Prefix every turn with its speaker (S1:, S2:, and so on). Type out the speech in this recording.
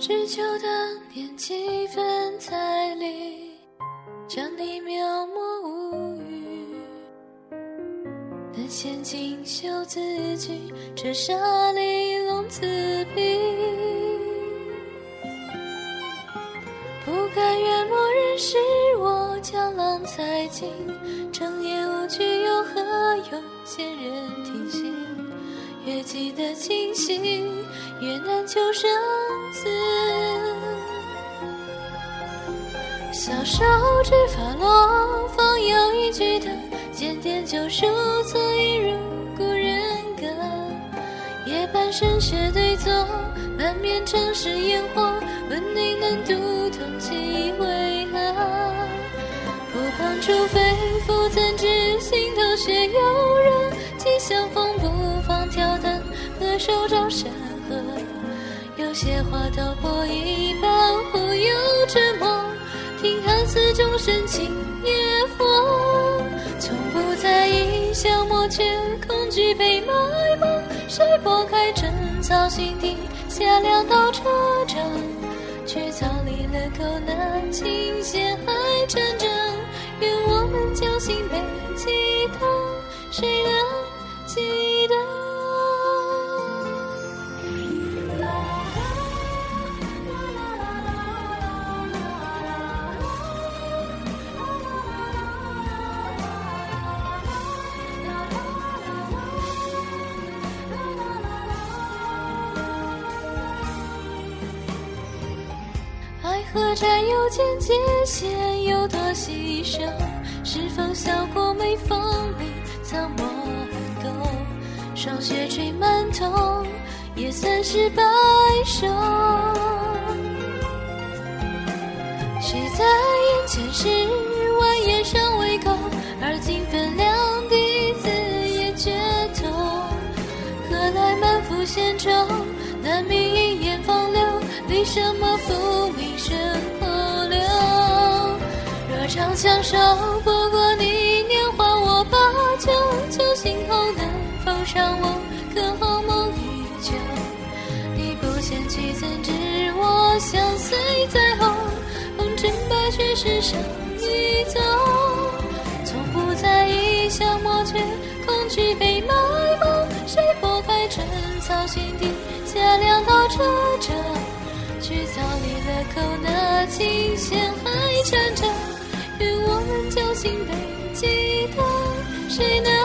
S1: 只求当年几分彩礼，将你描摹无语。能掀锦绣字句，折纱丽龙字笔。不甘愿默认是我江郎才尽，整夜无惧又何用闲人听信？越记得清晰，越难求生死。小手指发落，方有一句的检点旧书，侧一入故人歌。夜半深雪对坐，满面城市烟火，问你能读懂其为何？不碰触非复怎知心头血有热？既相逢，手照山河？有些话道破一半忽悠沉默，听看似众生情也佛。从不在意消磨，却恐惧被埋没。谁拨开春草心底下两道车辙，却早离了口难琴弦还缠着。愿我们交心被记得，谁能爱和债有间界限，有多牺牲？是否笑过没风里藏墨而勾？霜雪吹满头，也算是白首。谁在眼前时，蜿蜒尚未够，而今分两地，字也决透。何来满腹闲愁？难觅一眼风为，什么浮名身后留？若长相守，不过你年华我把酒，酒醒后能否伤我？可好梦依旧？你不嫌弃，怎知我相随在后？红尘白雪世上一走，从不在意消磨，却恐惧被埋没。谁拨开春草心底下两道车辙，却早离了口，那琴弦还缠着。愿我们交心被记得，谁能？